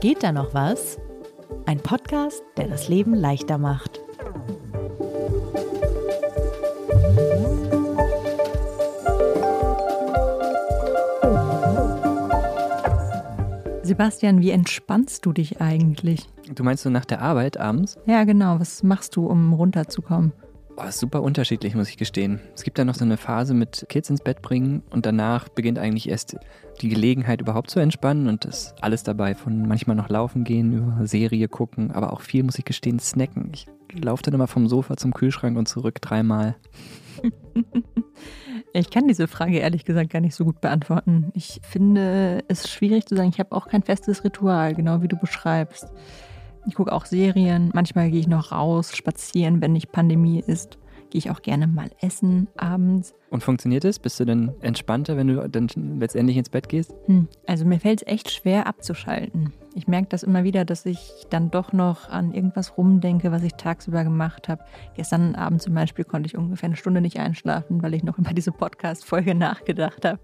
Geht da noch was? Ein Podcast, der das Leben leichter macht. Sebastian, wie entspannst du dich eigentlich? Du meinst so nach der Arbeit abends? Ja, genau. Was machst du, um runterzukommen? Oh, super unterschiedlich, muss ich gestehen. Es gibt da noch so eine Phase mit Kids ins Bett bringen und danach beginnt eigentlich erst die Gelegenheit überhaupt zu entspannen und das alles dabei von manchmal noch laufen gehen, über Serie gucken, aber auch viel, muss ich gestehen, snacken. Ich laufe dann immer vom Sofa zum Kühlschrank und zurück dreimal. Ich kann diese Frage ehrlich gesagt gar nicht so gut beantworten. Ich finde es schwierig zu sagen, ich habe auch kein festes Ritual, genau wie du beschreibst. Ich gucke auch Serien. Manchmal gehe ich noch raus, spazieren, wenn nicht Pandemie ist. Gehe ich auch gerne mal essen abends. Und funktioniert es? Bist du dann entspannter, wenn du dann letztendlich ins Bett gehst? Hm. Also mir fällt es echt schwer abzuschalten. Ich merke das immer wieder, dass ich dann doch noch an irgendwas rumdenke, was ich tagsüber gemacht habe. Gestern Abend zum Beispiel konnte ich ungefähr eine Stunde nicht einschlafen, weil ich noch über diese Podcast-Folge nachgedacht habe.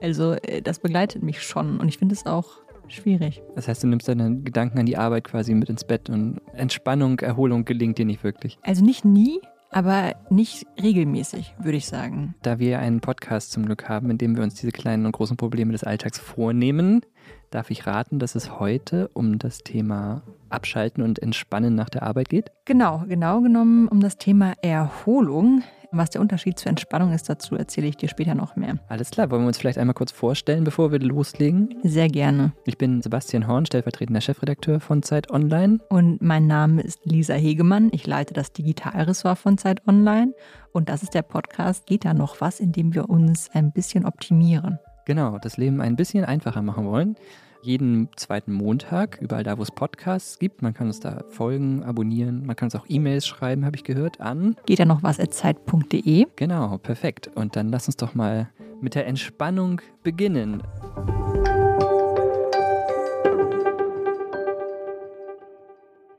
Also äh, das begleitet mich schon und ich finde es auch schwierig. Das heißt, du nimmst deine Gedanken an die Arbeit quasi mit ins Bett und Entspannung, Erholung gelingt dir nicht wirklich. Also nicht nie, aber nicht regelmäßig, würde ich sagen. Da wir einen Podcast zum Glück haben, in dem wir uns diese kleinen und großen Probleme des Alltags vornehmen, darf ich raten, dass es heute um das Thema Abschalten und Entspannen nach der Arbeit geht? Genau, genau genommen um das Thema Erholung. Was der Unterschied zur Entspannung ist, dazu erzähle ich dir später noch mehr. Alles klar, wollen wir uns vielleicht einmal kurz vorstellen, bevor wir loslegen? Sehr gerne. Ich bin Sebastian Horn, stellvertretender Chefredakteur von Zeit Online. Und mein Name ist Lisa Hegemann. Ich leite das Digitalressort von Zeit Online. Und das ist der Podcast Geht da noch was, in dem wir uns ein bisschen optimieren. Genau, das Leben ein bisschen einfacher machen wollen jeden zweiten Montag, überall da, wo es Podcasts gibt. Man kann uns da folgen, abonnieren. Man kann uns auch E-Mails schreiben, habe ich gehört, an. Geht ja noch was at zeit.de. Genau, perfekt. Und dann lass uns doch mal mit der Entspannung beginnen.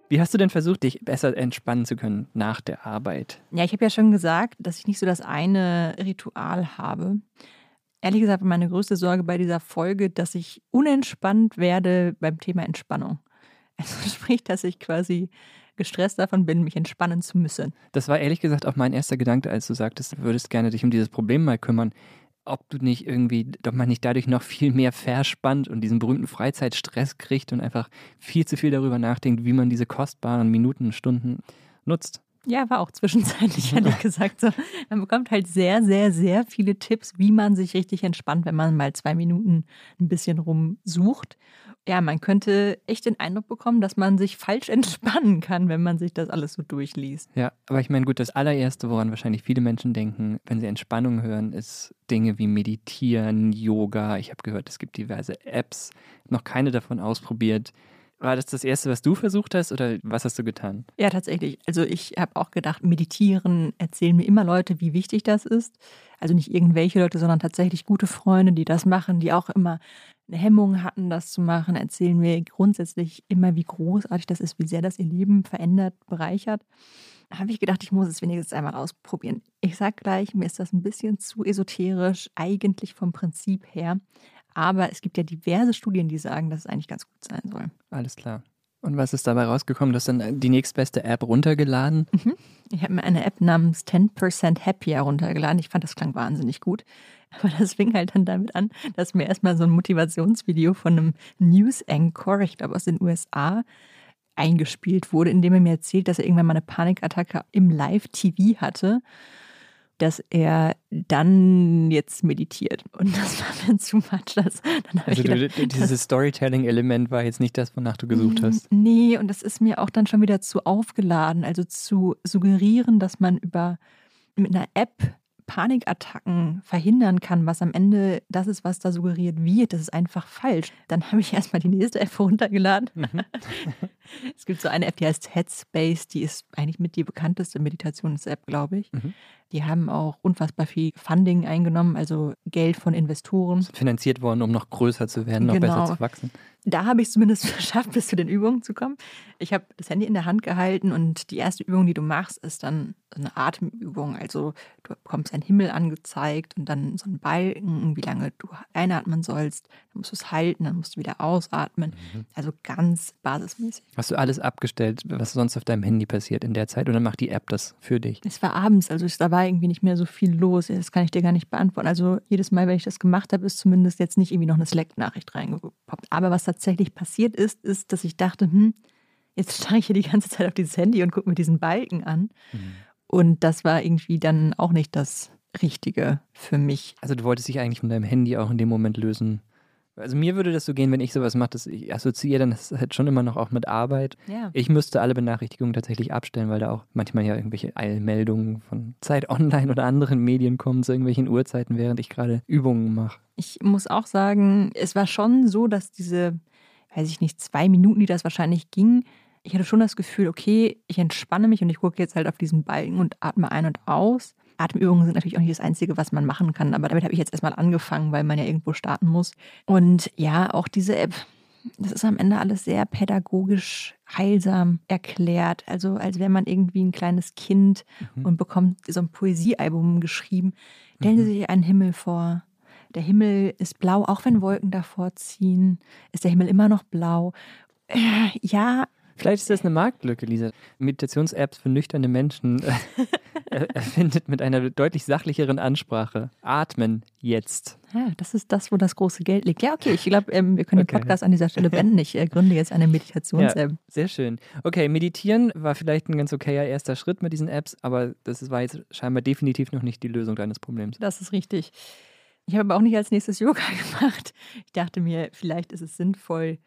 Wie hast du denn versucht, dich besser entspannen zu können nach der Arbeit? Ja, ich habe ja schon gesagt, dass ich nicht so das eine Ritual habe ehrlich gesagt meine größte Sorge bei dieser Folge, dass ich unentspannt werde beim Thema Entspannung. Also sprich, dass ich quasi gestresst davon bin, mich entspannen zu müssen. Das war ehrlich gesagt auch mein erster Gedanke, als du sagtest, du würdest gerne dich um dieses Problem mal kümmern. Ob du nicht irgendwie, ob man nicht dadurch noch viel mehr verspannt und diesen berühmten Freizeitstress kriegt und einfach viel zu viel darüber nachdenkt, wie man diese kostbaren Minuten, Stunden nutzt. Ja, war auch zwischenzeitlich, ehrlich gesagt. So. Man bekommt halt sehr, sehr, sehr viele Tipps, wie man sich richtig entspannt, wenn man mal zwei Minuten ein bisschen rumsucht. Ja, man könnte echt den Eindruck bekommen, dass man sich falsch entspannen kann, wenn man sich das alles so durchliest. Ja, aber ich meine, gut, das allererste, woran wahrscheinlich viele Menschen denken, wenn sie Entspannung hören, ist Dinge wie Meditieren, Yoga. Ich habe gehört, es gibt diverse Apps, noch keine davon ausprobiert. War das das Erste, was du versucht hast oder was hast du getan? Ja, tatsächlich. Also ich habe auch gedacht, meditieren erzählen mir immer Leute, wie wichtig das ist. Also nicht irgendwelche Leute, sondern tatsächlich gute Freunde, die das machen, die auch immer eine Hemmung hatten, das zu machen, erzählen mir grundsätzlich immer, wie großartig das ist, wie sehr das ihr Leben verändert, bereichert. Da habe ich gedacht, ich muss es wenigstens einmal ausprobieren. Ich sage gleich, mir ist das ein bisschen zu esoterisch, eigentlich vom Prinzip her. Aber es gibt ja diverse Studien, die sagen, dass es eigentlich ganz gut sein soll. Alles klar. Und was ist dabei rausgekommen? Du hast dann die nächstbeste App runtergeladen? Mhm. Ich habe mir eine App namens 10% Happier runtergeladen. Ich fand, das klang wahnsinnig gut. Aber das fing halt dann damit an, dass mir erstmal so ein Motivationsvideo von einem News Anchor, ich glaube aus den USA, eingespielt wurde, in dem er mir erzählt, dass er irgendwann mal eine Panikattacke im Live-TV hatte dass er dann jetzt meditiert. Und das war mir zu much. Das, dann also gedacht, du, dieses Storytelling-Element war jetzt nicht das, wonach du gesucht hast. Nee, und das ist mir auch dann schon wieder zu aufgeladen. Also zu suggerieren, dass man über mit einer App Panikattacken verhindern kann, was am Ende das ist, was da suggeriert wird, das ist einfach falsch. Dann habe ich erstmal die nächste App runtergeladen. Mhm. es gibt so eine App, die heißt Headspace, die ist eigentlich mit die bekannteste Meditations-App, glaube ich. Mhm. Die haben auch unfassbar viel Funding eingenommen, also Geld von Investoren. Finanziert worden, um noch größer zu werden, noch genau. besser zu wachsen. Da habe ich es zumindest geschafft, bis zu den Übungen zu kommen. Ich habe das Handy in der Hand gehalten und die erste Übung, die du machst, ist dann eine Atemübung. Also du bekommst einen Himmel angezeigt und dann so einen Balken, wie lange du einatmen sollst. Dann musst du es halten, dann musst du wieder ausatmen. Mhm. Also ganz basismäßig. Hast du alles abgestellt, was sonst auf deinem Handy passiert in der Zeit und dann macht die App das für dich? Es war abends, also da war irgendwie nicht mehr so viel los. Das kann ich dir gar nicht beantworten. Also jedes Mal, wenn ich das gemacht habe, ist zumindest jetzt nicht irgendwie noch eine Slack-Nachricht reingepoppt. Aber was tatsächlich passiert ist, ist, dass ich dachte, hm, jetzt starre ich hier die ganze Zeit auf dieses Handy und gucke mir diesen Balken an. Mhm. Und das war irgendwie dann auch nicht das Richtige für mich. Also du wolltest dich eigentlich von deinem Handy auch in dem Moment lösen. Also mir würde das so gehen, wenn ich sowas mache, dass ich assoziiere dann das halt schon immer noch auch mit Arbeit. Ja. Ich müsste alle Benachrichtigungen tatsächlich abstellen, weil da auch manchmal ja irgendwelche Eilmeldungen von Zeit Online oder anderen Medien kommen zu irgendwelchen Uhrzeiten, während ich gerade Übungen mache. Ich muss auch sagen, es war schon so, dass diese, weiß ich nicht, zwei Minuten, die das wahrscheinlich ging, ich hatte schon das Gefühl, okay, ich entspanne mich und ich gucke jetzt halt auf diesen Balken und atme ein und aus. Atemübungen sind natürlich auch nicht das Einzige, was man machen kann, aber damit habe ich jetzt erstmal angefangen, weil man ja irgendwo starten muss. Und ja, auch diese App, das ist am Ende alles sehr pädagogisch heilsam erklärt. Also als wäre man irgendwie ein kleines Kind mhm. und bekommt so ein Poesiealbum geschrieben. Stellen Sie mhm. sich einen Himmel vor. Der Himmel ist blau, auch wenn Wolken davor ziehen, ist der Himmel immer noch blau. Äh, ja, Vielleicht ist das eine Marktlücke, Lisa. Meditations-Apps für nüchterne Menschen äh, erfindet mit einer deutlich sachlicheren Ansprache. Atmen jetzt. Ja, das ist das, wo das große Geld liegt. Ja, okay, ich glaube, ähm, wir können okay. den Podcast an dieser Stelle beenden. Ich äh, gründe jetzt eine Meditations-App. Ja, sehr schön. Okay, meditieren war vielleicht ein ganz okayer erster Schritt mit diesen Apps, aber das war jetzt scheinbar definitiv noch nicht die Lösung deines Problems. Das ist richtig. Ich habe aber auch nicht als nächstes Yoga gemacht. Ich dachte mir, vielleicht ist es sinnvoll,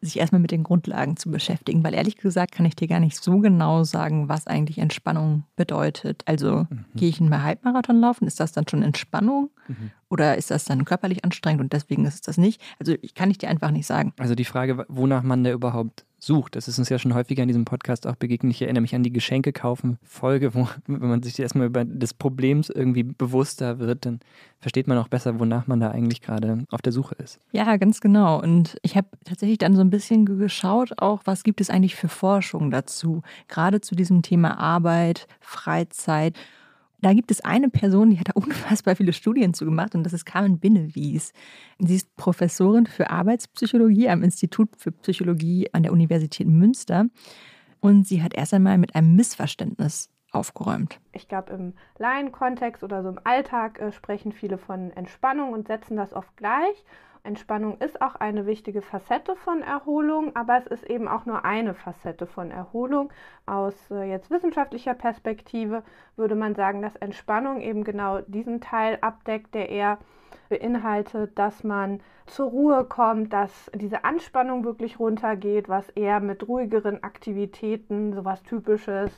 sich erstmal mit den Grundlagen zu beschäftigen, weil ehrlich gesagt kann ich dir gar nicht so genau sagen, was eigentlich Entspannung bedeutet. Also mhm. gehe ich einen Halbmarathon laufen, ist das dann schon Entspannung mhm. Oder ist das dann körperlich anstrengend und deswegen ist es das nicht? Also ich kann ich dir einfach nicht sagen. Also die Frage, wonach man da überhaupt sucht. Das ist uns ja schon häufiger in diesem Podcast auch begegnet. Ich erinnere mich an die Geschenke kaufen Folge, wo wenn man sich erstmal über des Problems irgendwie bewusster wird, dann versteht man auch besser, wonach man da eigentlich gerade auf der Suche ist. Ja, ganz genau. Und ich habe tatsächlich dann so ein bisschen geschaut, auch was gibt es eigentlich für Forschung dazu, gerade zu diesem Thema Arbeit, Freizeit. Da gibt es eine Person, die hat da unfassbar viele Studien zu gemacht und das ist Carmen Binnewies. Sie ist Professorin für Arbeitspsychologie am Institut für Psychologie an der Universität Münster und sie hat erst einmal mit einem Missverständnis aufgeräumt. Ich glaube, im Laienkontext oder so im Alltag äh, sprechen viele von Entspannung und setzen das oft gleich. Entspannung ist auch eine wichtige Facette von Erholung, aber es ist eben auch nur eine Facette von Erholung. Aus äh, jetzt wissenschaftlicher Perspektive würde man sagen, dass Entspannung eben genau diesen Teil abdeckt, der eher beinhaltet, dass man zur Ruhe kommt, dass diese Anspannung wirklich runtergeht, was eher mit ruhigeren Aktivitäten, sowas typisches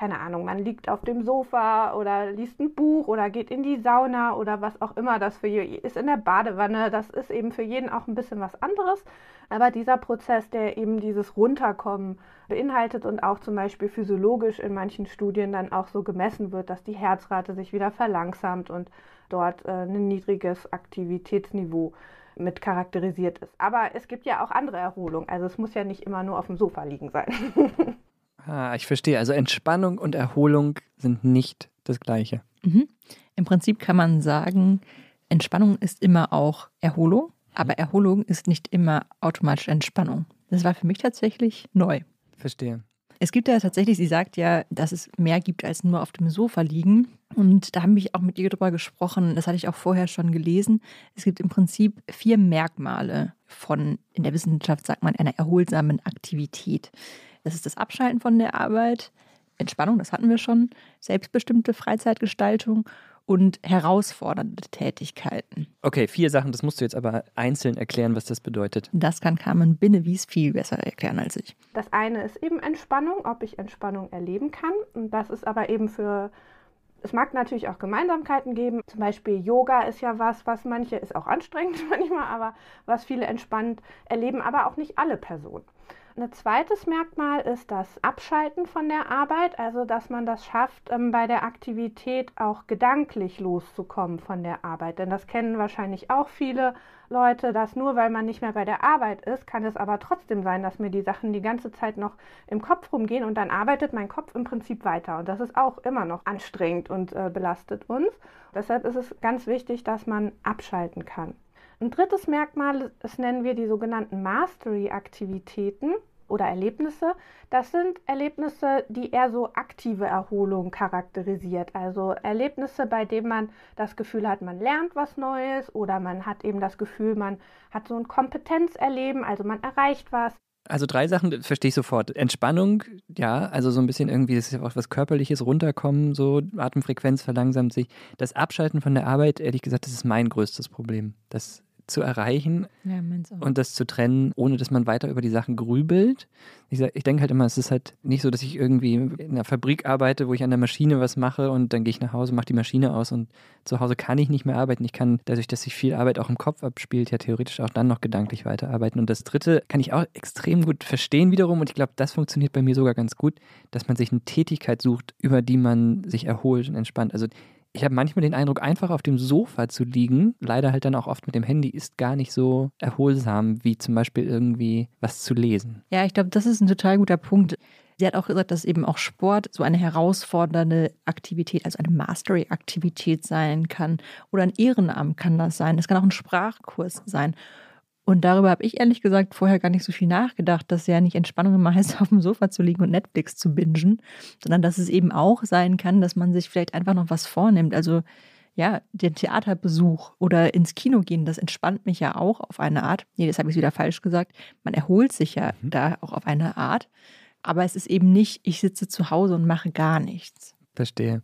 keine Ahnung, man liegt auf dem Sofa oder liest ein Buch oder geht in die Sauna oder was auch immer das für ist in der Badewanne. Das ist eben für jeden auch ein bisschen was anderes. Aber dieser Prozess, der eben dieses Runterkommen beinhaltet und auch zum Beispiel physiologisch in manchen Studien dann auch so gemessen wird, dass die Herzrate sich wieder verlangsamt und dort äh, ein niedriges Aktivitätsniveau mit charakterisiert ist. Aber es gibt ja auch andere Erholung. Also es muss ja nicht immer nur auf dem Sofa liegen sein. Ah, ich verstehe. Also Entspannung und Erholung sind nicht das Gleiche. Mhm. Im Prinzip kann man sagen, Entspannung ist immer auch Erholung, aber Erholung ist nicht immer automatisch Entspannung. Das war für mich tatsächlich neu. Verstehe. Es gibt ja tatsächlich, sie sagt ja, dass es mehr gibt als nur auf dem Sofa liegen. Und da habe ich auch mit ihr drüber gesprochen, das hatte ich auch vorher schon gelesen. Es gibt im Prinzip vier Merkmale von, in der Wissenschaft sagt man, einer erholsamen Aktivität. Das ist das Abschalten von der Arbeit, Entspannung, das hatten wir schon, selbstbestimmte Freizeitgestaltung und herausfordernde Tätigkeiten. Okay, vier Sachen, das musst du jetzt aber einzeln erklären, was das bedeutet. Das kann Carmen Binnewies viel besser erklären als ich. Das eine ist eben Entspannung, ob ich Entspannung erleben kann. Und das ist aber eben für es mag natürlich auch Gemeinsamkeiten geben. Zum Beispiel Yoga ist ja was, was manche, ist auch anstrengend manchmal, aber was viele entspannt erleben, aber auch nicht alle Personen. Ein zweites Merkmal ist das Abschalten von der Arbeit, also dass man das schafft, ähm, bei der Aktivität auch gedanklich loszukommen von der Arbeit. Denn das kennen wahrscheinlich auch viele Leute, dass nur weil man nicht mehr bei der Arbeit ist, kann es aber trotzdem sein, dass mir die Sachen die ganze Zeit noch im Kopf rumgehen und dann arbeitet mein Kopf im Prinzip weiter. Und das ist auch immer noch anstrengend und äh, belastet uns. Deshalb ist es ganz wichtig, dass man abschalten kann. Ein drittes Merkmal, das nennen wir die sogenannten Mastery-Aktivitäten oder Erlebnisse. Das sind Erlebnisse, die eher so aktive Erholung charakterisiert. Also Erlebnisse, bei denen man das Gefühl hat, man lernt was Neues oder man hat eben das Gefühl, man hat so ein Kompetenzerleben, also man erreicht was. Also drei Sachen verstehe ich sofort. Entspannung, ja, also so ein bisschen irgendwie, das ist ja auch was Körperliches, runterkommen, so Atemfrequenz verlangsamt sich. Das Abschalten von der Arbeit, ehrlich gesagt, das ist mein größtes Problem. Das zu erreichen ja, und das zu trennen, ohne dass man weiter über die Sachen grübelt. Ich, ich denke halt immer, es ist halt nicht so, dass ich irgendwie in einer Fabrik arbeite, wo ich an der Maschine was mache und dann gehe ich nach Hause, mache die Maschine aus und zu Hause kann ich nicht mehr arbeiten. Ich kann dadurch, dass sich viel Arbeit auch im Kopf abspielt, ja theoretisch auch dann noch gedanklich weiterarbeiten. Und das Dritte kann ich auch extrem gut verstehen wiederum und ich glaube, das funktioniert bei mir sogar ganz gut, dass man sich eine Tätigkeit sucht, über die man sich erholt und entspannt. Also ich habe manchmal den Eindruck, einfach auf dem Sofa zu liegen, leider halt dann auch oft mit dem Handy, ist gar nicht so erholsam, wie zum Beispiel irgendwie was zu lesen. Ja, ich glaube, das ist ein total guter Punkt. Sie hat auch gesagt, dass eben auch Sport so eine herausfordernde Aktivität, also eine Mastery-Aktivität sein kann. Oder ein Ehrenamt kann das sein. Es kann auch ein Sprachkurs sein. Und darüber habe ich ehrlich gesagt vorher gar nicht so viel nachgedacht, dass ja nicht Entspannung immer heißt, auf dem Sofa zu liegen und Netflix zu bingen, sondern dass es eben auch sein kann, dass man sich vielleicht einfach noch was vornimmt. Also ja, den Theaterbesuch oder ins Kino gehen, das entspannt mich ja auch auf eine Art. Nee, das habe ich wieder falsch gesagt. Man erholt sich ja mhm. da auch auf eine Art. Aber es ist eben nicht, ich sitze zu Hause und mache gar nichts. Verstehe.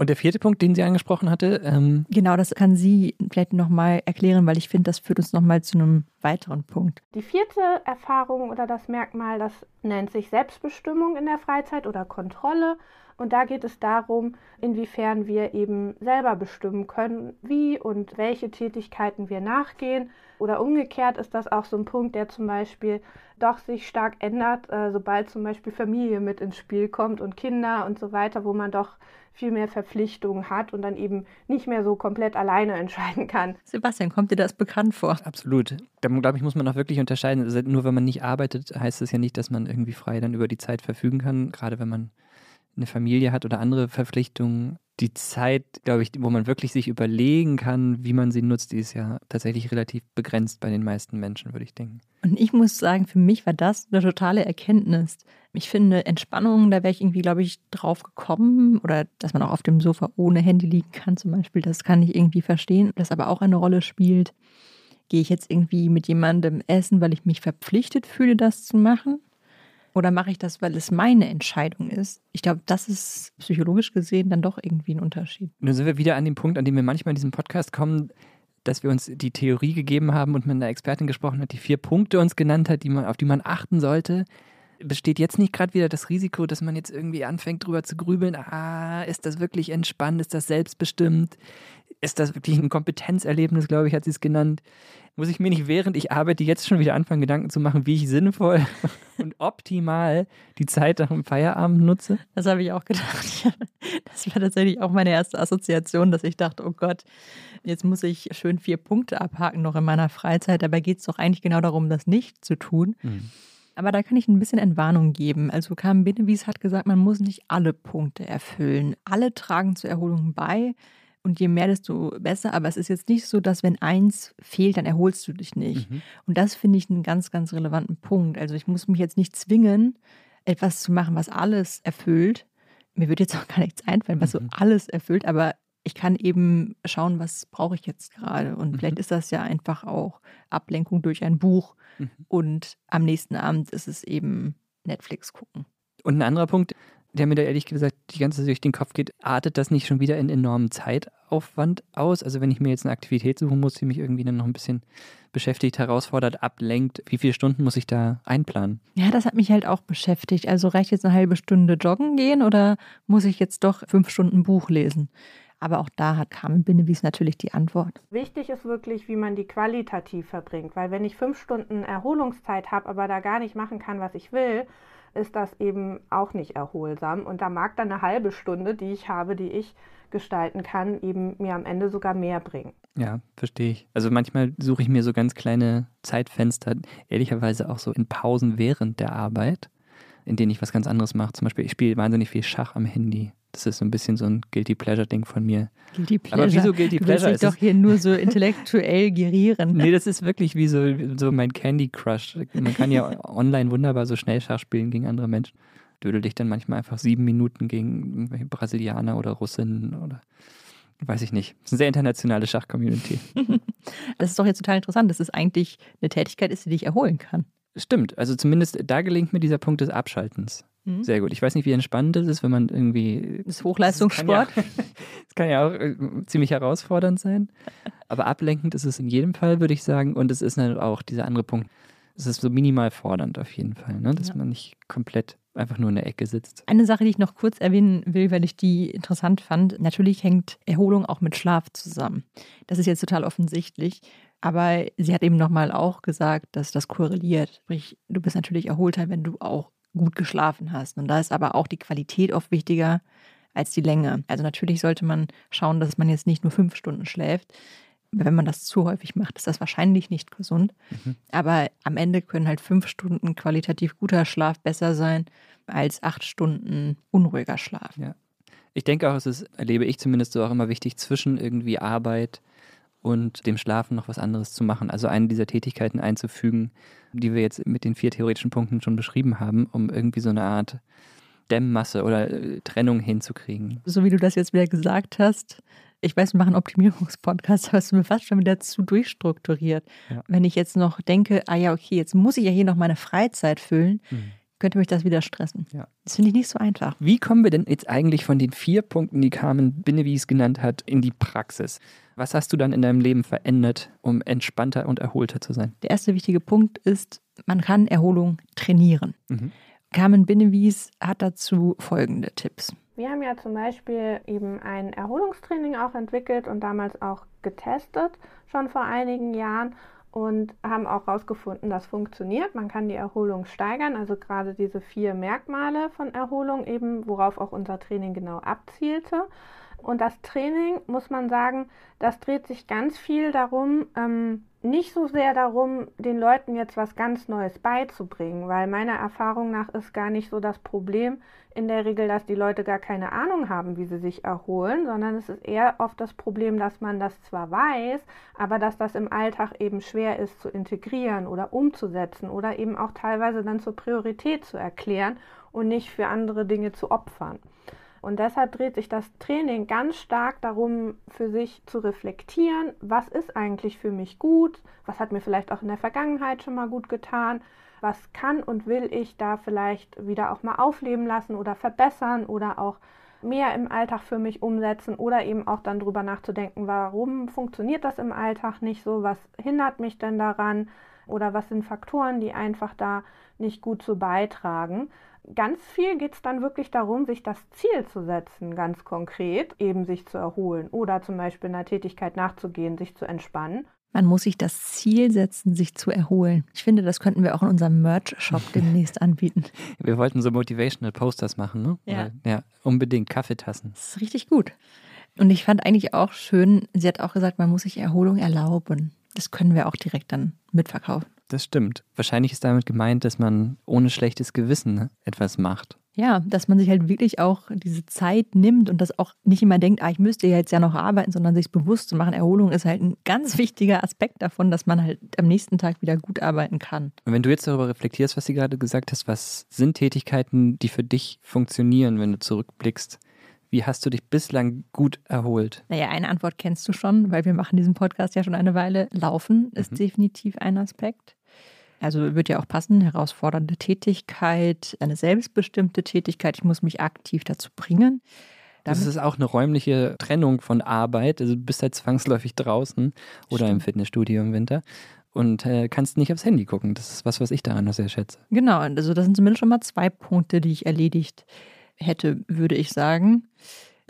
Und der vierte Punkt, den sie angesprochen hatte? Ähm genau, das kann sie vielleicht nochmal erklären, weil ich finde, das führt uns nochmal zu einem weiteren Punkt. Die vierte Erfahrung oder das Merkmal, das nennt sich Selbstbestimmung in der Freizeit oder Kontrolle. Und da geht es darum, inwiefern wir eben selber bestimmen können, wie und welche Tätigkeiten wir nachgehen. Oder umgekehrt ist das auch so ein Punkt, der zum Beispiel doch sich stark ändert, äh, sobald zum Beispiel Familie mit ins Spiel kommt und Kinder und so weiter, wo man doch viel mehr Verpflichtungen hat und dann eben nicht mehr so komplett alleine entscheiden kann. Sebastian, kommt dir das bekannt vor? Absolut. Da glaube ich, muss man auch wirklich unterscheiden. Also nur wenn man nicht arbeitet, heißt das ja nicht, dass man irgendwie frei dann über die Zeit verfügen kann, gerade wenn man eine Familie hat oder andere Verpflichtungen die Zeit, glaube ich, wo man wirklich sich überlegen kann, wie man sie nutzt, die ist ja tatsächlich relativ begrenzt bei den meisten Menschen, würde ich denken. Und ich muss sagen, für mich war das eine totale Erkenntnis. Ich finde Entspannung, da wäre ich irgendwie, glaube ich, drauf gekommen oder dass man auch auf dem Sofa ohne Handy liegen kann zum Beispiel, das kann ich irgendwie verstehen, das aber auch eine Rolle spielt. Gehe ich jetzt irgendwie mit jemandem essen, weil ich mich verpflichtet fühle, das zu machen? Oder mache ich das, weil es meine Entscheidung ist? Ich glaube, das ist psychologisch gesehen dann doch irgendwie ein Unterschied. Nun sind wir wieder an dem Punkt, an dem wir manchmal in diesem Podcast kommen, dass wir uns die Theorie gegeben haben und mit einer Expertin gesprochen hat, die vier Punkte uns genannt hat, die man, auf die man achten sollte. Besteht jetzt nicht gerade wieder das Risiko, dass man jetzt irgendwie anfängt, drüber zu grübeln? Ah, ist das wirklich entspannt? Ist das selbstbestimmt? Ist das wirklich ein Kompetenzerlebnis, glaube ich, hat sie es genannt? Muss ich mir nicht während ich arbeite jetzt schon wieder anfangen, Gedanken zu machen, wie ich sinnvoll und optimal die Zeit nach dem Feierabend nutze? Das habe ich auch gedacht. Das war tatsächlich auch meine erste Assoziation, dass ich dachte, oh Gott, jetzt muss ich schön vier Punkte abhaken noch in meiner Freizeit. Dabei geht es doch eigentlich genau darum, das nicht zu tun. Mhm. Aber da kann ich ein bisschen Entwarnung geben. Also Carmen Benewies hat gesagt, man muss nicht alle Punkte erfüllen. Alle tragen zur Erholung bei. Und je mehr, desto besser. Aber es ist jetzt nicht so, dass wenn eins fehlt, dann erholst du dich nicht. Mhm. Und das finde ich einen ganz, ganz relevanten Punkt. Also ich muss mich jetzt nicht zwingen, etwas zu machen, was alles erfüllt. Mir würde jetzt auch gar nichts einfallen, was mhm. so alles erfüllt, aber ich kann eben schauen, was brauche ich jetzt gerade. Und mhm. vielleicht ist das ja einfach auch Ablenkung durch ein Buch. Mhm. Und am nächsten Abend ist es eben Netflix gucken. Und ein anderer Punkt, der mir da ehrlich gesagt die ganze Zeit durch den Kopf geht, artet das nicht schon wieder in enormen Zeitaufwand aus? Also wenn ich mir jetzt eine Aktivität suchen muss, die mich irgendwie dann noch ein bisschen beschäftigt, herausfordert, ablenkt, wie viele Stunden muss ich da einplanen? Ja, das hat mich halt auch beschäftigt. Also reicht jetzt eine halbe Stunde joggen gehen oder muss ich jetzt doch fünf Stunden Buch lesen? Aber auch da hat Carmen Binnewies natürlich die Antwort. Wichtig ist wirklich, wie man die qualitativ verbringt, weil wenn ich fünf Stunden Erholungszeit habe, aber da gar nicht machen kann, was ich will, ist das eben auch nicht erholsam. Und da mag dann eine halbe Stunde, die ich habe, die ich gestalten kann, eben mir am Ende sogar mehr bringen. Ja, verstehe ich. Also manchmal suche ich mir so ganz kleine Zeitfenster, ehrlicherweise auch so in Pausen während der Arbeit, in denen ich was ganz anderes mache. Zum Beispiel, ich spiele wahnsinnig viel Schach am Handy. Das ist so ein bisschen so ein Guilty Pleasure-Ding von mir. Guilty Pleasure. Aber wieso Guilty du Pleasure? willst dich doch hier nur so intellektuell gerieren. Nee, das ist wirklich wie so, so mein Candy Crush. Man kann ja online wunderbar so schnell Schach spielen gegen andere Menschen. Dödel dich dann manchmal einfach sieben Minuten gegen Brasilianer oder Russinnen oder weiß ich nicht. Das ist eine sehr internationale Schach-Community. das ist doch jetzt total interessant, dass es eigentlich eine Tätigkeit ist, die dich erholen kann. Stimmt, also zumindest da gelingt mir dieser Punkt des Abschaltens. Mhm. Sehr gut. Ich weiß nicht, wie entspannend das ist, wenn man irgendwie. Das ist Hochleistungssport. Das kann ja, das kann ja auch äh, ziemlich herausfordernd sein. Aber ablenkend ist es in jedem Fall, würde ich sagen. Und es ist auch dieser andere Punkt. Es ist so minimal fordernd auf jeden Fall, ne? dass ja. man nicht komplett einfach nur in der Ecke sitzt. Eine Sache, die ich noch kurz erwähnen will, weil ich die interessant fand. Natürlich hängt Erholung auch mit Schlaf zusammen. Das ist jetzt total offensichtlich. Aber sie hat eben nochmal auch gesagt, dass das korreliert. Sprich, du bist natürlich erholter, wenn du auch gut geschlafen hast. Und da ist aber auch die Qualität oft wichtiger als die Länge. Also natürlich sollte man schauen, dass man jetzt nicht nur fünf Stunden schläft. Wenn man das zu häufig macht, ist das wahrscheinlich nicht gesund. Mhm. Aber am Ende können halt fünf Stunden qualitativ guter Schlaf besser sein als acht Stunden unruhiger Schlaf. Ja. Ich denke auch, es ist, erlebe ich zumindest so auch immer wichtig, zwischen irgendwie Arbeit und dem Schlafen noch was anderes zu machen. Also eine dieser Tätigkeiten einzufügen, die wir jetzt mit den vier theoretischen Punkten schon beschrieben haben, um irgendwie so eine Art Dämmmasse oder äh, Trennung hinzukriegen. So wie du das jetzt wieder gesagt hast, ich weiß, wir machen Optimierungspodcast, aber es ist mir fast schon wieder zu durchstrukturiert. Ja. Wenn ich jetzt noch denke, ah ja, okay, jetzt muss ich ja hier noch meine Freizeit füllen, mhm könnte mich das wieder stressen. Ja. Das finde ich nicht so einfach. Wie kommen wir denn jetzt eigentlich von den vier Punkten, die Carmen Binnewies genannt hat, in die Praxis? Was hast du dann in deinem Leben verändert, um entspannter und erholter zu sein? Der erste wichtige Punkt ist, man kann Erholung trainieren. Mhm. Carmen Binnewies hat dazu folgende Tipps. Wir haben ja zum Beispiel eben ein Erholungstraining auch entwickelt und damals auch getestet, schon vor einigen Jahren und haben auch herausgefunden, das funktioniert. Man kann die Erholung steigern, also gerade diese vier Merkmale von Erholung eben, worauf auch unser Training genau abzielte. Und das Training, muss man sagen, das dreht sich ganz viel darum, ähm, nicht so sehr darum, den Leuten jetzt was ganz Neues beizubringen, weil meiner Erfahrung nach ist gar nicht so das Problem in der Regel, dass die Leute gar keine Ahnung haben, wie sie sich erholen, sondern es ist eher oft das Problem, dass man das zwar weiß, aber dass das im Alltag eben schwer ist zu integrieren oder umzusetzen oder eben auch teilweise dann zur Priorität zu erklären und nicht für andere Dinge zu opfern. Und deshalb dreht sich das Training ganz stark darum, für sich zu reflektieren, was ist eigentlich für mich gut, was hat mir vielleicht auch in der Vergangenheit schon mal gut getan, was kann und will ich da vielleicht wieder auch mal aufleben lassen oder verbessern oder auch mehr im Alltag für mich umsetzen oder eben auch dann drüber nachzudenken, warum funktioniert das im Alltag nicht so, was hindert mich denn daran oder was sind Faktoren, die einfach da nicht gut zu beitragen ganz viel geht es dann wirklich darum, sich das Ziel zu setzen, ganz konkret, eben sich zu erholen oder zum Beispiel einer Tätigkeit nachzugehen, sich zu entspannen. Man muss sich das Ziel setzen, sich zu erholen. Ich finde, das könnten wir auch in unserem Merch-Shop demnächst anbieten. Wir wollten so Motivational Posters machen, ne? Ja. Oder, ja, unbedingt Kaffeetassen. Das ist richtig gut. Und ich fand eigentlich auch schön, sie hat auch gesagt, man muss sich Erholung erlauben. Das können wir auch direkt dann mitverkaufen. Das stimmt. Wahrscheinlich ist damit gemeint, dass man ohne schlechtes Gewissen etwas macht. Ja, dass man sich halt wirklich auch diese Zeit nimmt und das auch nicht immer denkt, ah, ich müsste jetzt ja noch arbeiten, sondern sich bewusst zu machen. Erholung ist halt ein ganz wichtiger Aspekt davon, dass man halt am nächsten Tag wieder gut arbeiten kann. Und wenn du jetzt darüber reflektierst, was sie gerade gesagt hast, was sind Tätigkeiten, die für dich funktionieren, wenn du zurückblickst? Wie hast du dich bislang gut erholt? Naja, eine Antwort kennst du schon, weil wir machen diesen Podcast ja schon eine Weile. Laufen ist mhm. definitiv ein Aspekt. Also wird ja auch passen, herausfordernde Tätigkeit, eine selbstbestimmte Tätigkeit. Ich muss mich aktiv dazu bringen. Das ist auch eine räumliche Trennung von Arbeit. Also du bist halt zwangsläufig draußen oder Stimmt. im Fitnessstudio im Winter und äh, kannst nicht aufs Handy gucken. Das ist was, was ich daran noch sehr schätze. Genau, also das sind zumindest schon mal zwei Punkte, die ich erledigt hätte, würde ich sagen.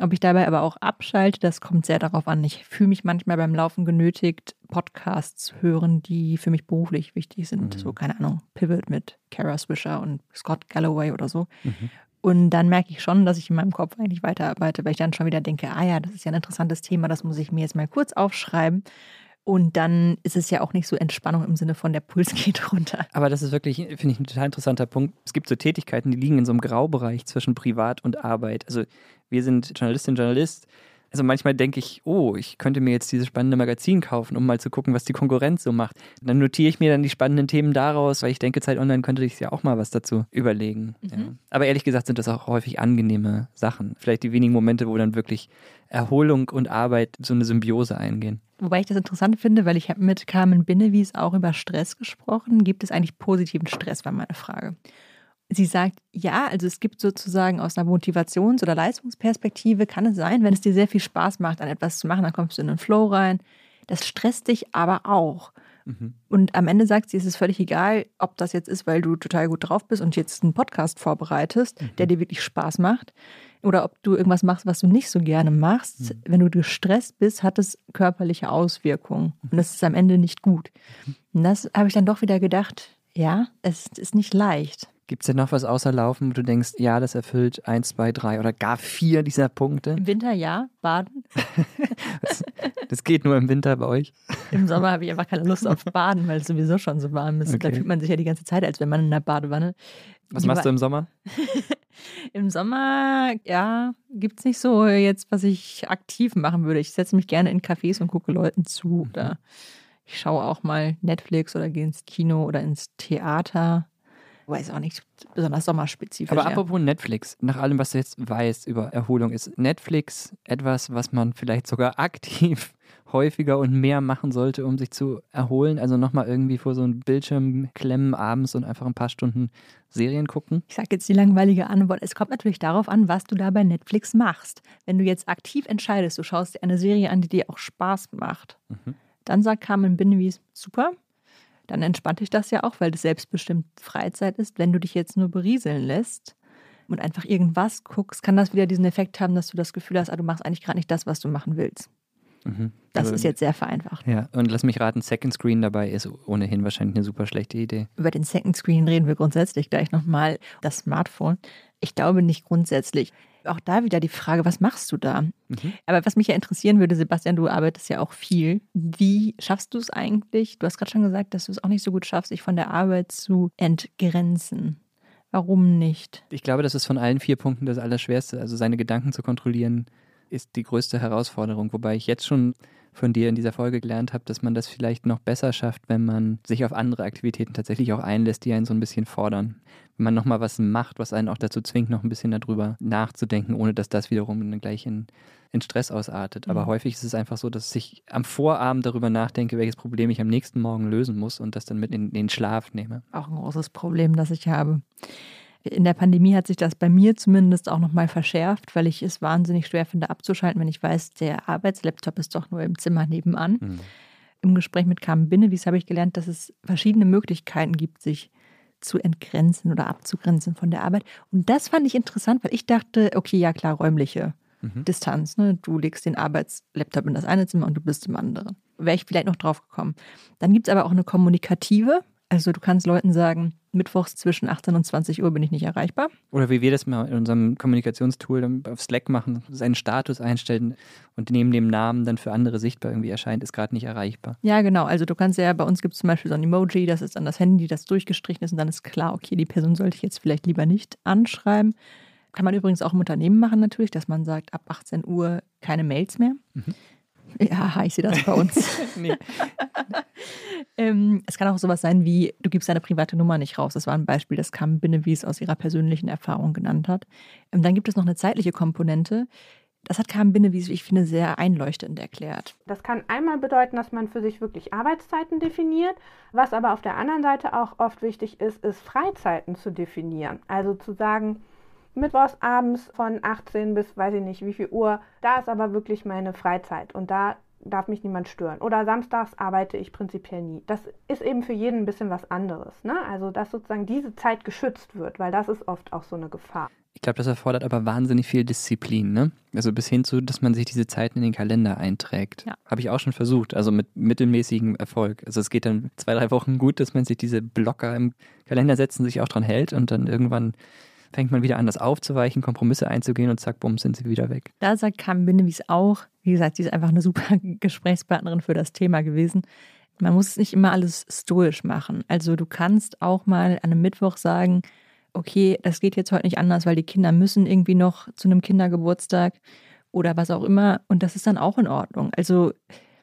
Ob ich dabei aber auch abschalte, das kommt sehr darauf an. Ich fühle mich manchmal beim Laufen genötigt, Podcasts hören, die für mich beruflich wichtig sind. Mhm. So, keine Ahnung, Pivot mit Kara Swisher und Scott Galloway oder so. Mhm. Und dann merke ich schon, dass ich in meinem Kopf eigentlich weiterarbeite, weil ich dann schon wieder denke, ah ja, das ist ja ein interessantes Thema, das muss ich mir jetzt mal kurz aufschreiben. Und dann ist es ja auch nicht so Entspannung im Sinne von der Puls geht runter. Aber das ist wirklich, finde ich, ein total interessanter Punkt. Es gibt so Tätigkeiten, die liegen in so einem Graubereich zwischen Privat und Arbeit. Also wir sind Journalistin, Journalist. Also manchmal denke ich, oh, ich könnte mir jetzt dieses spannende Magazin kaufen, um mal zu gucken, was die Konkurrenz so macht. Dann notiere ich mir dann die spannenden Themen daraus, weil ich denke, Zeit Online könnte ich ja auch mal was dazu überlegen. Mhm. Ja. Aber ehrlich gesagt sind das auch häufig angenehme Sachen. Vielleicht die wenigen Momente, wo dann wirklich Erholung und Arbeit so eine Symbiose eingehen. Wobei ich das interessant finde, weil ich habe mit Carmen Binnewies auch über Stress gesprochen. Gibt es eigentlich positiven Stress, war meine Frage. Sie sagt, ja, also es gibt sozusagen aus einer Motivations- oder Leistungsperspektive, kann es sein, wenn es dir sehr viel Spaß macht, an etwas zu machen, dann kommst du in den Flow rein. Das stresst dich aber auch. Mhm. Und am Ende sagt sie, es ist völlig egal, ob das jetzt ist, weil du total gut drauf bist und jetzt einen Podcast vorbereitest, mhm. der dir wirklich Spaß macht oder ob du irgendwas machst, was du nicht so gerne machst, mhm. wenn du gestresst bist, hat es körperliche Auswirkungen. Und das ist am Ende nicht gut. Und das habe ich dann doch wieder gedacht, ja, es ist nicht leicht. Gibt es denn noch was außer Laufen, wo du denkst, ja, das erfüllt eins, zwei, drei oder gar vier dieser Punkte? Im Winter ja, baden. das, das, geht nur im Winter bei euch. Im Sommer habe ich einfach keine Lust auf Baden, weil es sowieso schon so warm ist. Okay. Da fühlt man sich ja die ganze Zeit, als wenn man in der Badewanne. Was machst du im Sommer? Im Sommer, ja, gibt es nicht so jetzt, was ich aktiv machen würde. Ich setze mich gerne in Cafés und gucke Leuten zu. Mhm. Oder ich schaue auch mal Netflix oder gehe ins Kino oder ins Theater. Weiß auch nicht besonders sommerspezifisch. Aber apropos Netflix, nach allem, was du jetzt weißt über Erholung, ist Netflix etwas, was man vielleicht sogar aktiv häufiger und mehr machen sollte, um sich zu erholen. Also nochmal irgendwie vor so einem Bildschirm klemmen abends und einfach ein paar Stunden Serien gucken. Ich sage jetzt die langweilige Antwort. Es kommt natürlich darauf an, was du da bei Netflix machst. Wenn du jetzt aktiv entscheidest, du schaust dir eine Serie an, die dir auch Spaß macht, mhm. dann sagt Carmen Binnewies, super, dann entspannt dich das ja auch, weil das selbstbestimmt Freizeit ist. Wenn du dich jetzt nur berieseln lässt, und einfach irgendwas guckst, kann das wieder diesen Effekt haben, dass du das Gefühl hast, ah, du machst eigentlich gerade nicht das, was du machen willst. Mhm. Das also, ist jetzt sehr vereinfacht. Ja, und lass mich raten, Second Screen dabei ist ohnehin wahrscheinlich eine super schlechte Idee. Über den Second Screen reden wir grundsätzlich gleich nochmal. Das Smartphone. Ich glaube nicht grundsätzlich. Auch da wieder die Frage, was machst du da? Mhm. Aber was mich ja interessieren würde, Sebastian, du arbeitest ja auch viel. Wie schaffst du es eigentlich? Du hast gerade schon gesagt, dass du es auch nicht so gut schaffst, dich von der Arbeit zu entgrenzen. Warum nicht? Ich glaube, das ist von allen vier Punkten das Allerschwerste. Also seine Gedanken zu kontrollieren, ist die größte Herausforderung. Wobei ich jetzt schon von dir in dieser Folge gelernt habe, dass man das vielleicht noch besser schafft, wenn man sich auf andere Aktivitäten tatsächlich auch einlässt, die einen so ein bisschen fordern. Wenn man nochmal was macht, was einen auch dazu zwingt, noch ein bisschen darüber nachzudenken, ohne dass das wiederum dann gleich in, in Stress ausartet. Aber mhm. häufig ist es einfach so, dass ich am Vorabend darüber nachdenke, welches Problem ich am nächsten Morgen lösen muss und das dann mit in den Schlaf nehme. Auch ein großes Problem, das ich habe. In der Pandemie hat sich das bei mir zumindest auch nochmal verschärft, weil ich es wahnsinnig schwer finde abzuschalten, wenn ich weiß, der Arbeitslaptop ist doch nur im Zimmer nebenan. Mhm. Im Gespräch mit Carmen Binnewies habe ich gelernt, dass es verschiedene Möglichkeiten gibt, sich zu entgrenzen oder abzugrenzen von der Arbeit. Und das fand ich interessant, weil ich dachte, okay, ja klar, räumliche mhm. Distanz. Ne? Du legst den Arbeitslaptop in das eine Zimmer und du bist im anderen. Wäre ich vielleicht noch drauf gekommen. Dann gibt es aber auch eine kommunikative. Also du kannst Leuten sagen, mittwochs zwischen 18 und 20 Uhr bin ich nicht erreichbar. Oder wie wir das mal in unserem Kommunikationstool auf Slack machen, seinen Status einstellen und neben dem Namen dann für andere sichtbar irgendwie erscheint, ist gerade nicht erreichbar. Ja, genau. Also du kannst ja, bei uns gibt es zum Beispiel so ein Emoji, das ist dann das Handy, das durchgestrichen ist und dann ist klar, okay, die Person sollte ich jetzt vielleicht lieber nicht anschreiben. Kann man übrigens auch im Unternehmen machen natürlich, dass man sagt, ab 18 Uhr keine Mails mehr. Mhm. Ja, ich sehe das bei uns. ähm, es kann auch sowas sein wie, du gibst deine private Nummer nicht raus. Das war ein Beispiel, das Kam Binnewies aus ihrer persönlichen Erfahrung genannt hat. Ähm, dann gibt es noch eine zeitliche Komponente. Das hat Carmen Binnewies, wie ich finde, sehr einleuchtend erklärt. Das kann einmal bedeuten, dass man für sich wirklich Arbeitszeiten definiert. Was aber auf der anderen Seite auch oft wichtig ist, ist Freizeiten zu definieren. Also zu sagen, Mittwochs abends von 18 bis weiß ich nicht wie viel Uhr. Da ist aber wirklich meine Freizeit und da darf mich niemand stören. Oder samstags arbeite ich prinzipiell nie. Das ist eben für jeden ein bisschen was anderes. Ne? Also, dass sozusagen diese Zeit geschützt wird, weil das ist oft auch so eine Gefahr. Ich glaube, das erfordert aber wahnsinnig viel Disziplin, ne? Also bis hin zu, dass man sich diese Zeiten in den Kalender einträgt. Ja. Habe ich auch schon versucht, also mit mittelmäßigem Erfolg. Also es geht dann zwei, drei Wochen gut, dass man sich diese Blocker im Kalender setzt und sich auch dran hält und dann irgendwann fängt man wieder an, das aufzuweichen, Kompromisse einzugehen und zack, bumm, sind sie wieder weg. Da sagt Carmen Binnewies auch, wie gesagt, sie ist einfach eine super Gesprächspartnerin für das Thema gewesen. Man muss es nicht immer alles stoisch machen. Also du kannst auch mal an einem Mittwoch sagen, okay, das geht jetzt heute nicht anders, weil die Kinder müssen irgendwie noch zu einem Kindergeburtstag oder was auch immer. Und das ist dann auch in Ordnung. Also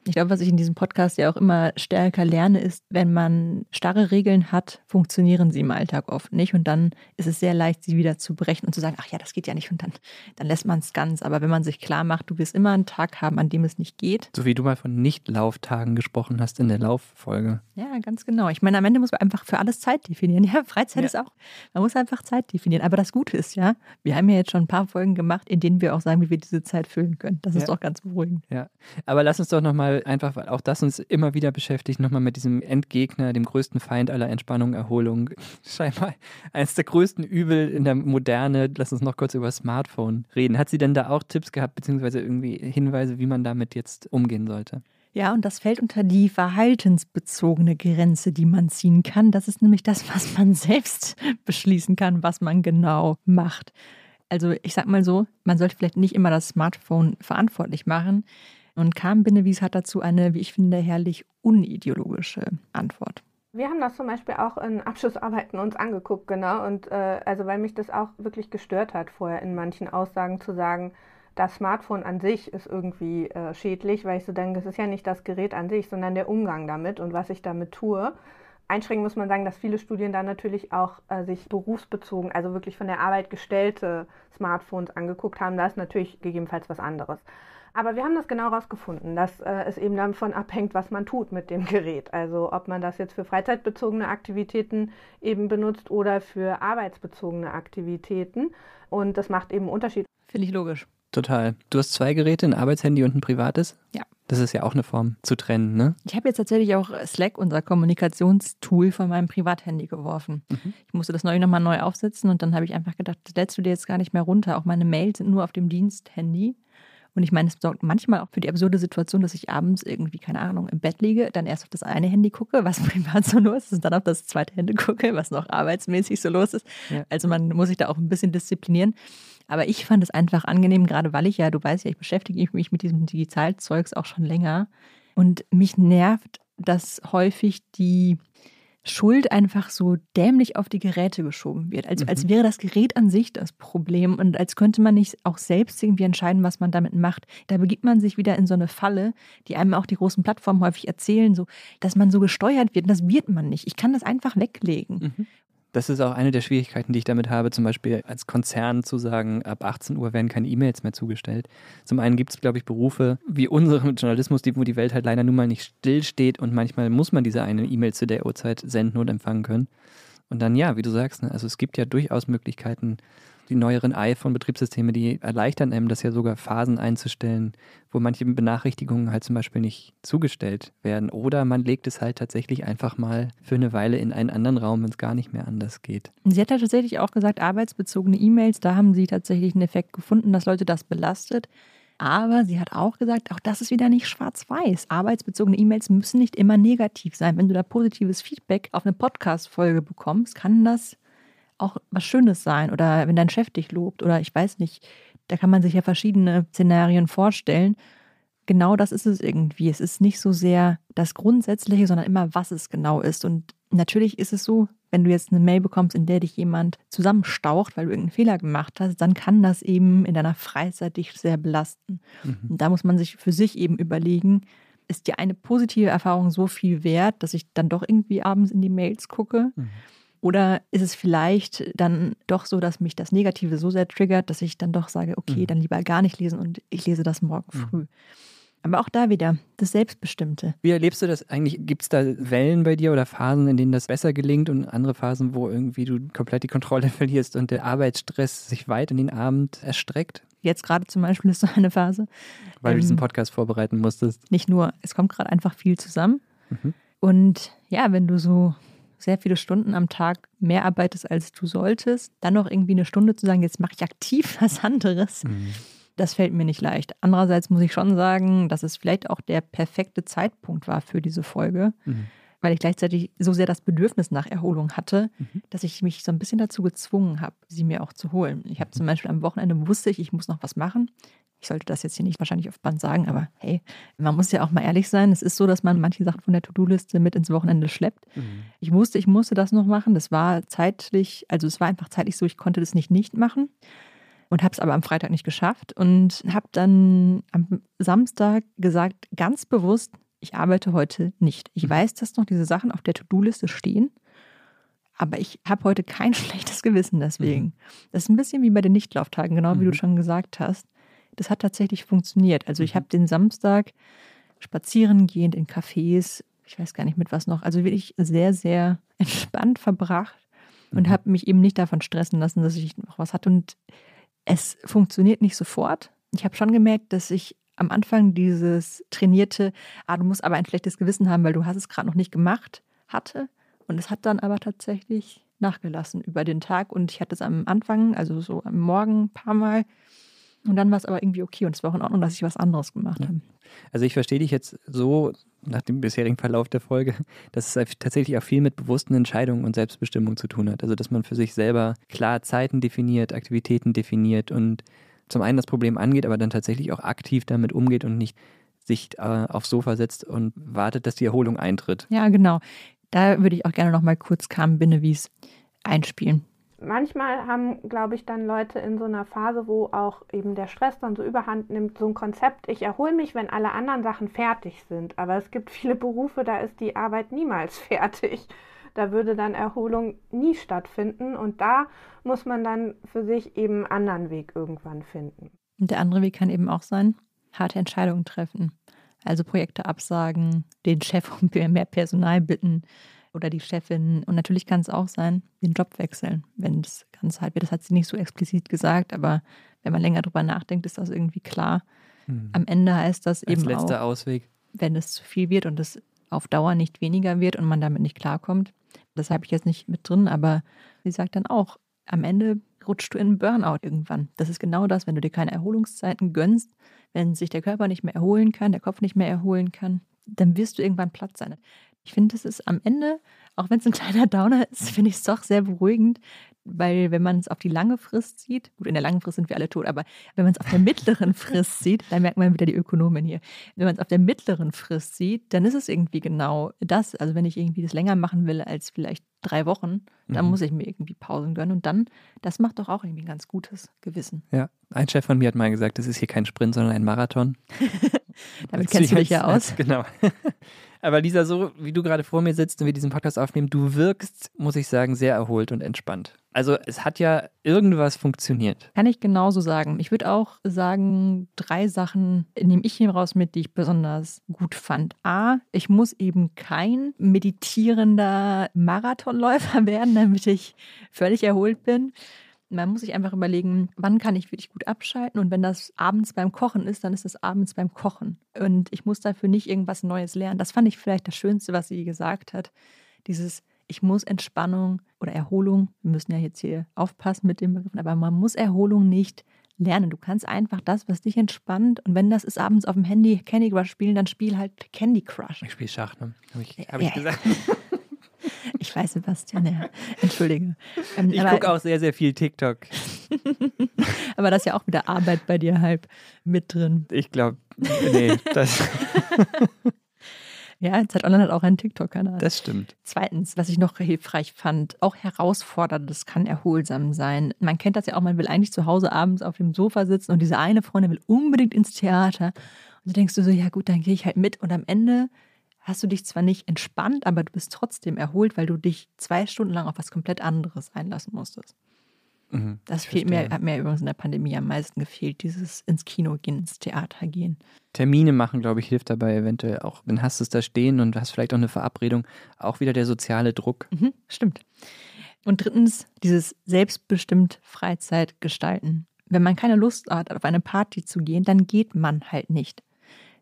ich glaube, was ich in diesem Podcast ja auch immer stärker lerne, ist, wenn man starre Regeln hat, funktionieren sie im Alltag oft nicht. Und dann ist es sehr leicht, sie wieder zu brechen und zu sagen, ach ja, das geht ja nicht. Und dann, dann lässt man es ganz. Aber wenn man sich klar macht, du wirst immer einen Tag haben, an dem es nicht geht. So wie du mal von Nicht-Lauftagen gesprochen hast in der Lauffolge. Ja, ganz genau. Ich meine, am Ende muss man einfach für alles Zeit definieren. Ja, Freizeit Ja. ist auch. Man muss einfach Zeit definieren. Aber das Gute ist ja, wir haben ja jetzt schon ein paar Folgen gemacht, in denen wir auch sagen, wie wir diese Zeit füllen können. Das ist Ja. doch ganz beruhigend. Ja, aber lass uns doch nochmal einfach, weil auch das uns immer wieder beschäftigt, nochmal mit diesem Endgegner, dem größten Feind aller Entspannung, Erholung. Scheinbar eines der größten Übel in der Moderne. Lass uns noch kurz über Smartphone reden. Hat sie denn da auch Tipps gehabt, beziehungsweise irgendwie Hinweise, wie man damit jetzt umgehen sollte? Ja, und das fällt unter die verhaltensbezogene Grenze, die man ziehen kann. Das ist nämlich das, was man selbst beschließen kann, was man genau macht. Also ich sag mal so, man sollte vielleicht nicht immer das Smartphone verantwortlich machen. Und Carmen Binnewies hat dazu eine, wie ich finde, herrlich unideologische Antwort. Wir haben das zum Beispiel auch in Abschlussarbeiten uns angeguckt, genau. Und äh, also weil mich das auch wirklich gestört hat, vorher in manchen Aussagen zu sagen, das Smartphone an sich ist irgendwie äh, schädlich, weil ich so denke, es ist ja nicht das Gerät an sich, sondern der Umgang damit und was ich damit tue. Einschränkend muss man sagen, dass viele Studien da natürlich auch äh, sich berufsbezogen, also wirklich von der Arbeit gestellte Smartphones angeguckt haben. Da ist natürlich gegebenenfalls was anderes. Aber wir haben das genau herausgefunden, dass äh, es eben davon abhängt, was man tut mit dem Gerät. Also ob man das jetzt für freizeitbezogene Aktivitäten eben benutzt oder für arbeitsbezogene Aktivitäten. Und das macht eben einen Unterschied. Finde ich logisch. Total. Du hast zwei Geräte, ein Arbeitshandy und ein privates? Ja. Das ist ja auch eine Form zu trennen, ne? Ich habe jetzt tatsächlich auch Slack, unser Kommunikationstool, von meinem Privathandy geworfen. Ich musste das neulich nochmal neu aufsetzen und dann habe ich einfach gedacht, das lädst du dir jetzt gar nicht mehr runter. Auch meine Mails sind nur auf dem Diensthandy. Und ich meine, es sorgt manchmal auch für die absurde Situation, dass ich abends irgendwie, keine Ahnung, im Bett liege, dann erst auf das eine Handy gucke, was privat so los ist, und dann auf das zweite Handy gucke, was noch arbeitsmäßig so los ist. Ja. Also man muss sich da auch ein bisschen disziplinieren. Aber ich fand es einfach angenehm, gerade weil ich ja, du weißt ja, ich beschäftige mich mit diesem Digitalzeugs auch schon länger. Und mich nervt, dass häufig die Schuld einfach so dämlich auf die Geräte geschoben wird. Also als wäre das Gerät an sich das Problem und als könnte man nicht auch selbst irgendwie entscheiden, was man damit macht. Da begibt man sich wieder in so eine Falle, die einem auch die großen Plattformen häufig erzählen, so, dass man so gesteuert wird. Und das wird man nicht. Ich kann das einfach weglegen. Das ist auch eine der Schwierigkeiten, die ich damit habe, zum Beispiel als Konzern zu sagen, ab 18 Uhr werden keine E-Mails mehr zugestellt. Zum einen gibt es, glaube ich, Berufe wie unsere Journalismus, die, wo die Welt halt leider nun mal nicht stillsteht und manchmal muss man diese eine E-Mail zu der Uhrzeit senden und empfangen können. Und dann, ja, wie du sagst, ne, also es gibt ja durchaus Möglichkeiten, die neueren iPhone-Betriebssysteme, die erleichtern einem das ja sogar Phasen einzustellen, wo manche Benachrichtigungen halt zum Beispiel nicht zugestellt werden. Oder man legt es halt tatsächlich einfach mal für eine Weile in einen anderen Raum, wenn es gar nicht mehr anders geht. Sie hat ja tatsächlich auch gesagt, arbeitsbezogene E-Mails, da haben Sie tatsächlich einen Effekt gefunden, dass Leute das belastet. Aber sie hat auch gesagt, auch das ist wieder nicht schwarz-weiß. Arbeitsbezogene E-Mails müssen nicht immer negativ sein. Wenn du da positives Feedback auf eine Podcast-Folge bekommst, kann das auch was Schönes sein. Oder wenn dein Chef dich lobt oder ich weiß nicht, da kann man sich ja verschiedene Szenarien vorstellen. Genau das ist es irgendwie. Es ist nicht so sehr das Grundsätzliche, sondern immer, was es genau ist. Und natürlich ist es so, wenn du jetzt eine Mail bekommst, in der dich jemand zusammenstaucht, weil du irgendeinen Fehler gemacht hast, dann kann das eben in deiner Freizeit dich sehr belasten. Und da muss man sich für sich eben überlegen, ist dir eine positive Erfahrung so viel wert, dass ich dann doch irgendwie abends in die Mails gucke? Oder ist es vielleicht dann doch so, dass mich das Negative so sehr triggert, dass ich dann doch sage, okay, dann lieber gar nicht lesen und ich lese das morgen früh. Aber auch da wieder das Selbstbestimmte. Wie erlebst du das eigentlich? Gibt es da Wellen bei dir oder Phasen, in denen das besser gelingt und andere Phasen, wo irgendwie du komplett die Kontrolle verlierst und der Arbeitsstress sich weit in den Abend erstreckt? Jetzt gerade zum Beispiel ist so eine Phase. Weil du Ähm, diesen Podcast vorbereiten musstest. Nicht nur, es kommt gerade einfach viel zusammen. Mhm. Und ja, wenn du so sehr viele Stunden am Tag mehr arbeitest, als du solltest, dann noch irgendwie eine Stunde zu sagen, jetzt mache ich aktiv was anderes, mhm. das fällt mir nicht leicht. Andererseits muss ich schon sagen, dass es vielleicht auch der perfekte Zeitpunkt war für diese Folge. Mhm weil ich gleichzeitig so sehr das Bedürfnis nach Erholung hatte, mhm. dass ich mich so ein bisschen dazu gezwungen habe, sie mir auch zu holen. Ich habe mhm. zum Beispiel am Wochenende wusste ich, ich muss noch was machen. Ich sollte das jetzt hier nicht wahrscheinlich auf Band sagen, aber hey, man muss ja auch mal ehrlich sein. Es ist so, dass man manche Sachen von der To-Do-Liste mit ins Wochenende schleppt. Mhm. Ich wusste, ich musste das noch machen. Das war zeitlich, also es war einfach zeitlich so, ich konnte das nicht nicht machen und habe es aber am Freitag nicht geschafft und habe dann am Samstag gesagt, ganz bewusst, ich arbeite heute nicht. Ich mhm. weiß, dass noch diese Sachen auf der To-Do-Liste stehen, aber ich habe heute kein schlechtes Gewissen deswegen. Mhm. Das ist ein bisschen wie bei den Nichtlauftagen, genau wie mhm. du schon gesagt hast. Das hat tatsächlich funktioniert. Also ich mhm. habe den Samstag spazieren gehend in Cafés, ich weiß gar nicht mit was noch, also wirklich sehr, sehr entspannt verbracht und mhm. habe mich eben nicht davon stressen lassen, dass ich noch was hatte. Und es funktioniert nicht sofort. Ich habe schon gemerkt, dass ich am Anfang dieses trainierte, ah, du musst aber ein schlechtes Gewissen haben, weil du hast es gerade noch nicht gemacht, hatte. Und es hat dann aber tatsächlich nachgelassen über den Tag. Und ich hatte es am Anfang, also so am Morgen ein paar Mal. Und dann war es aber irgendwie okay und es war auch in Ordnung, dass ich was anderes gemacht habe. Also ich verstehe dich jetzt so nach dem bisherigen Verlauf der Folge, dass es tatsächlich auch viel mit bewussten Entscheidungen und Selbstbestimmung zu tun hat. Also dass man für sich selber klar Zeiten definiert, Aktivitäten definiert und zum einen das Problem angeht, aber dann tatsächlich auch aktiv damit umgeht und nicht sich äh, aufs Sofa setzt und wartet, dass die Erholung eintritt. Ja, genau. Da würde ich auch gerne noch mal kurz Carmen Binnewies einspielen. Manchmal haben, glaube ich, dann Leute in so einer Phase, wo auch eben der Stress dann so überhand nimmt, so ein Konzept, ich erhole mich, wenn alle anderen Sachen fertig sind. Aber es gibt viele Berufe, da ist die Arbeit niemals fertig da würde dann Erholung nie stattfinden und da muss man dann für sich eben einen anderen Weg irgendwann finden. Und der andere Weg kann eben auch sein, harte Entscheidungen treffen. Also Projekte absagen, den Chef um mehr Personal bitten oder die Chefin. Und natürlich kann es auch sein, den Job wechseln, wenn das ganz halt wird. Das hat sie nicht so explizit gesagt, aber wenn man länger drüber nachdenkt, ist das irgendwie klar. Hm. Am Ende heißt das Als eben letzter auch, Ausweg. wenn es zu viel wird und es auf Dauer nicht weniger wird und man damit nicht klarkommt, das habe ich jetzt nicht mit drin, aber sie sagt dann auch, am Ende rutschst du in einen Burnout irgendwann. Das ist genau das, wenn du dir keine Erholungszeiten gönnst, wenn sich der Körper nicht mehr erholen kann, der Kopf nicht mehr erholen kann, dann wirst du irgendwann platt sein. Ich finde, das ist am Ende, auch wenn es ein kleiner Downer ist, finde ich es doch sehr beruhigend, weil wenn man es auf die lange Frist sieht, gut, in der langen Frist sind wir alle tot, aber wenn man es auf der mittleren Frist sieht, da merkt man wieder die Ökonomin hier. Wenn man es auf der mittleren Frist sieht, dann ist es irgendwie genau das. Also wenn ich irgendwie das länger machen will als vielleicht drei Wochen, dann mhm. muss ich mir irgendwie Pausen gönnen und dann, das macht doch auch irgendwie ein ganz gutes Gewissen. Ja, ein Chef von mir hat mal gesagt, das ist hier kein Sprint, sondern ein Marathon. Damit kennst du dich ja aus. Genau. Aber Lisa, so wie du gerade vor mir sitzt und wir diesen Podcast aufnehmen, du wirkst, muss ich sagen, sehr erholt und entspannt. Also es hat ja irgendwas funktioniert. Kann ich genauso sagen. Ich würde auch sagen, drei Sachen nehme ich hier raus mit, die ich besonders gut fand. A, ich muss eben kein meditierender Marathonläufer werden, damit ich völlig erholt bin. Man muss sich einfach überlegen, wann kann ich wirklich gut abschalten und wenn das abends beim Kochen ist, dann ist es abends beim Kochen. Und ich muss dafür nicht irgendwas Neues lernen. Das fand ich vielleicht das Schönste, was sie gesagt hat. Dieses, ich muss Entspannung oder Erholung, wir müssen ja jetzt hier aufpassen mit den Begriffen, aber man muss Erholung nicht lernen. Du kannst einfach das, was dich entspannt. Und wenn das ist, abends auf dem Handy Candy Crush spielen, dann spiel halt Candy Crush. Ich spiele Schach, ne? Habe ich, hab ich ja, gesagt. Weiß, Sebastian, ja. Entschuldige. Ähm, ich gucke auch sehr, sehr viel TikTok. aber das ist ja auch wieder Arbeit bei dir halb mit drin. Ich glaube, nee, das. Ja, Zeit Online hat auch einen TikTok-Kanal. Das stimmt. Zweitens, was ich noch hilfreich fand, auch herausfordernd, das kann erholsam sein. Man kennt das ja auch, man will eigentlich zu Hause abends auf dem Sofa sitzen und diese eine Freundin will unbedingt ins Theater. Und du denkst du so, ja gut, dann gehe ich halt mit. Und am Ende hast du dich zwar nicht entspannt, aber du bist trotzdem erholt, weil du dich zwei Stunden lang auf was komplett anderes einlassen musstest. Mhm, das fehlt mir, hat mir übrigens in der Pandemie am meisten gefehlt, dieses ins Kino gehen, ins Theater gehen. Termine machen, glaube ich, hilft dabei eventuell auch. Dann hast du es da stehen und hast vielleicht auch eine Verabredung. Auch wieder der soziale Druck. Mhm, stimmt. Und drittens, dieses selbstbestimmt Freizeit gestalten. Wenn man keine Lust hat, auf eine Party zu gehen, dann geht man halt nicht.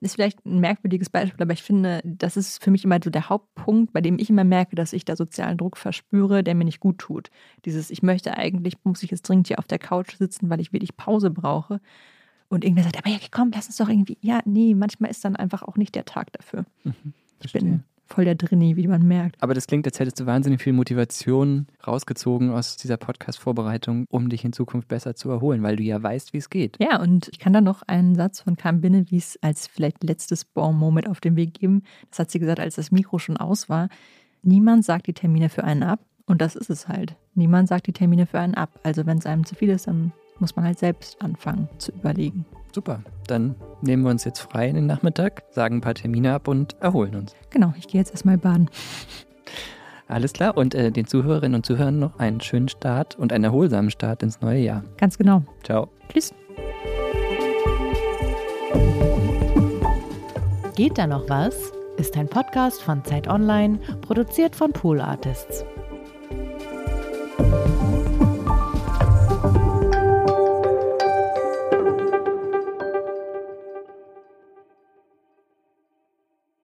Ist vielleicht ein merkwürdiges Beispiel, aber ich finde, das ist für mich immer so der Hauptpunkt, bei dem ich immer merke, dass ich da sozialen Druck verspüre, der mir nicht gut tut. Dieses, ich möchte eigentlich, muss ich jetzt dringend hier auf der Couch sitzen, weil ich wirklich Pause brauche. Und irgendwer sagt, aber ja, komm, lass uns doch irgendwie. Ja, nee, manchmal ist dann einfach auch nicht der Tag dafür. Mhm, ich bin voll der Drinni, wie man merkt. Aber das klingt, als hättest du wahnsinnig viel Motivation rausgezogen aus dieser Podcast-Vorbereitung, um dich in Zukunft besser zu erholen, weil du ja weißt, wie es geht. Ja, und ich kann da noch einen Satz von Carmen Binnewies als vielleicht letztes Bon-Moment auf den Weg geben. Das hat sie gesagt, als das Mikro schon aus war. Niemand sagt die Termine für einen ab. Und das ist es halt. Niemand sagt die Termine für einen ab. Also wenn es einem zu viel ist, dann muss man halt selbst anfangen zu überlegen. Super, dann nehmen wir uns jetzt frei in den Nachmittag, sagen ein paar Termine ab und erholen uns. Genau, ich gehe jetzt erstmal baden. Alles klar und äh, den Zuhörerinnen und Zuhörern noch einen schönen Start und einen erholsamen Start ins neue Jahr. Ganz genau. Ciao. Tschüss. Geht da noch was? Ist ein Podcast von Zeit Online, produziert von Pool Artists.